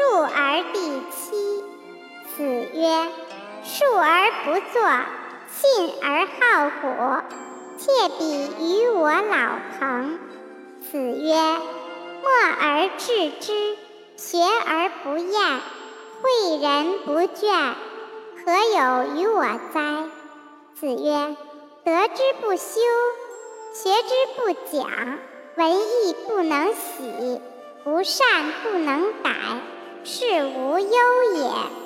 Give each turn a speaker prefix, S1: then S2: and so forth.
S1: 述而第七。子曰：“述而不作，信而好古，窃比于我老朋。”子曰：“默而致之，学而不厌，诲人不倦，何有于我哉？”子曰：“得之不修，学之不讲，文艺不能喜，不善不能改，是无忧也。”